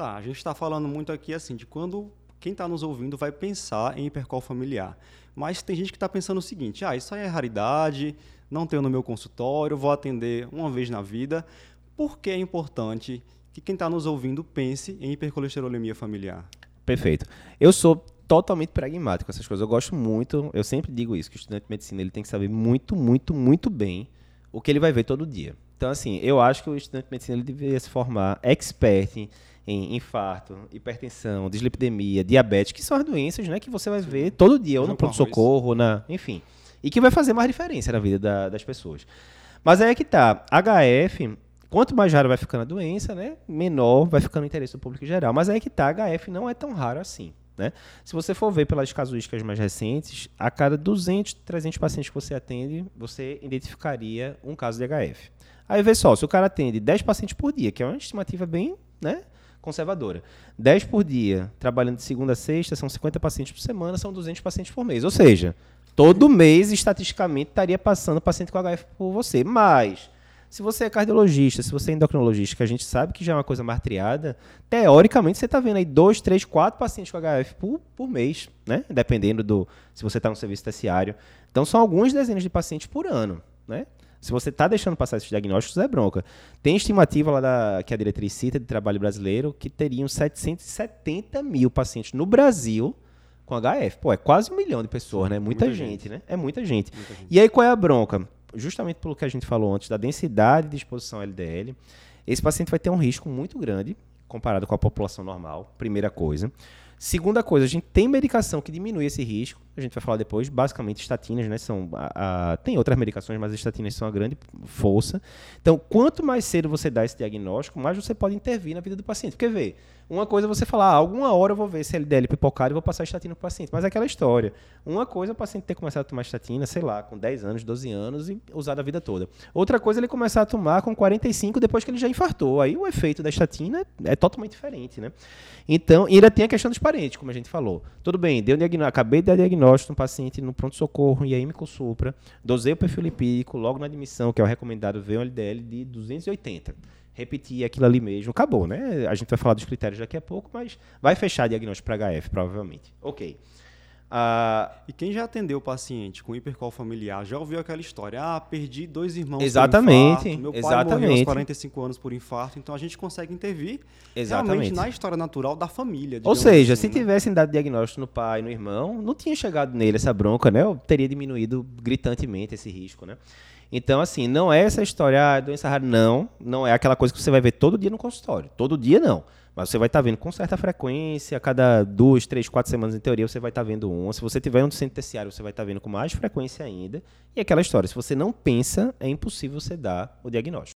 Tá, a gente está falando muito aqui assim de quando quem está nos ouvindo vai pensar em hipercol familiar. Mas tem gente que está pensando o seguinte: ah, isso aí é raridade, não tenho no meu consultório, vou atender uma vez na vida. Por que é importante que quem está nos ouvindo pense em hipercolesterolemia familiar? Perfeito. Eu sou totalmente pragmático com essas coisas. Eu gosto muito, eu sempre digo isso, que o estudante de medicina ele tem que saber muito, muito, muito bem o que ele vai ver todo dia. Então, assim, eu acho que o estudante de medicina ele deveria se formar expert em, em infarto, hipertensão, dislipidemia, diabetes, que são as doenças né, que você vai ver todo dia, ou no pronto-socorro, na, enfim. E que vai fazer mais diferença na vida da, das pessoas. Mas aí é que tá. HF, quanto mais raro vai ficando a doença, né, menor vai ficando o interesse do público em geral. Mas aí é que tá. HF não é tão raro assim. Né? Se você for ver pelas casuísticas mais recentes, a cada 200, 300 pacientes que você atende, você identificaria um caso de HF. Aí vê só, se o cara atende 10 pacientes por dia, que é uma estimativa bem né, conservadora, 10 por dia, trabalhando de segunda a sexta, são 50 pacientes por semana, são 200 pacientes por mês. Ou seja, todo mês, estatisticamente, estaria passando paciente com HF por você. Mas se você é cardiologista, se você é endocrinologista, que a gente sabe que já é uma coisa martriada, teoricamente você está vendo aí dois, três, quatro pacientes com HF por, por mês, né? Dependendo do se você está no serviço terciário. Então são algumas dezenas de pacientes por ano, né? Se você está deixando passar esses diagnósticos, é bronca. Tem estimativa lá da, que a diretriz cita de trabalho brasileiro que teriam 770 mil pacientes no Brasil com HF. Pô, é quase um milhão de pessoas, né? Muita, muita gente, gente, né? É muita gente. muita gente. E aí qual é a bronca? Justamente pelo que a gente falou antes, da densidade de exposição LDL, esse paciente vai ter um risco muito grande comparado com a população normal, primeira coisa. Segunda coisa, a gente tem medicação que diminui esse risco, a gente vai falar depois, basicamente estatinas, né, são a, a, tem outras medicações, mas as estatinas são a grande força. Então, quanto mais cedo você dá esse diagnóstico, mais você pode intervir na vida do paciente. Porque vê, uma coisa é você falar, ah, alguma hora eu vou ver esse LDL pipocado e vou passar estatina para o paciente. Mas é aquela história. Uma coisa é o paciente ter começado a tomar estatina, sei lá, com 10 anos, 12 anos e usar a vida toda. Outra coisa é ele começar a tomar com 45 depois que ele já infartou. Aí o efeito da estatina é totalmente diferente, né? Então, e ainda tem a questão dos parentes, como a gente falou. Tudo bem, deu acabei de dar diagnóstico no paciente no pronto-socorro e aí me consulta, dosei o perfil lipídico, logo na admissão, que é o recomendado, veio um LDL de 280 repetir aquilo ali mesmo. Acabou, né? A gente vai falar dos critérios daqui a pouco, mas vai fechar diagnóstico para HF, provavelmente. Ok. Uh, e quem já atendeu o paciente com hipercol familiar já ouviu aquela história: ah, perdi dois irmãos exatamente, por infarto, meu pai exatamente. morreu aos 45 anos por infarto, então a gente consegue intervir exatamente. realmente na história natural da família. Ou seja, assim, se né? tivessem dado diagnóstico no pai, no irmão, não tinha chegado nele essa bronca, né? Eu teria diminuído gritantemente esse risco, né? Então, assim, não é essa história, ah, doença rara, não. Não é aquela coisa que você vai ver todo dia no consultório. Todo dia, não. Mas você vai estar tá vendo com certa frequência, a cada duas, três, quatro semanas em teoria, você vai estar tá vendo um. Se você tiver um centro terciário, você vai estar tá vendo com mais frequência ainda. E aquela história, se você não pensa, é impossível você dar o diagnóstico.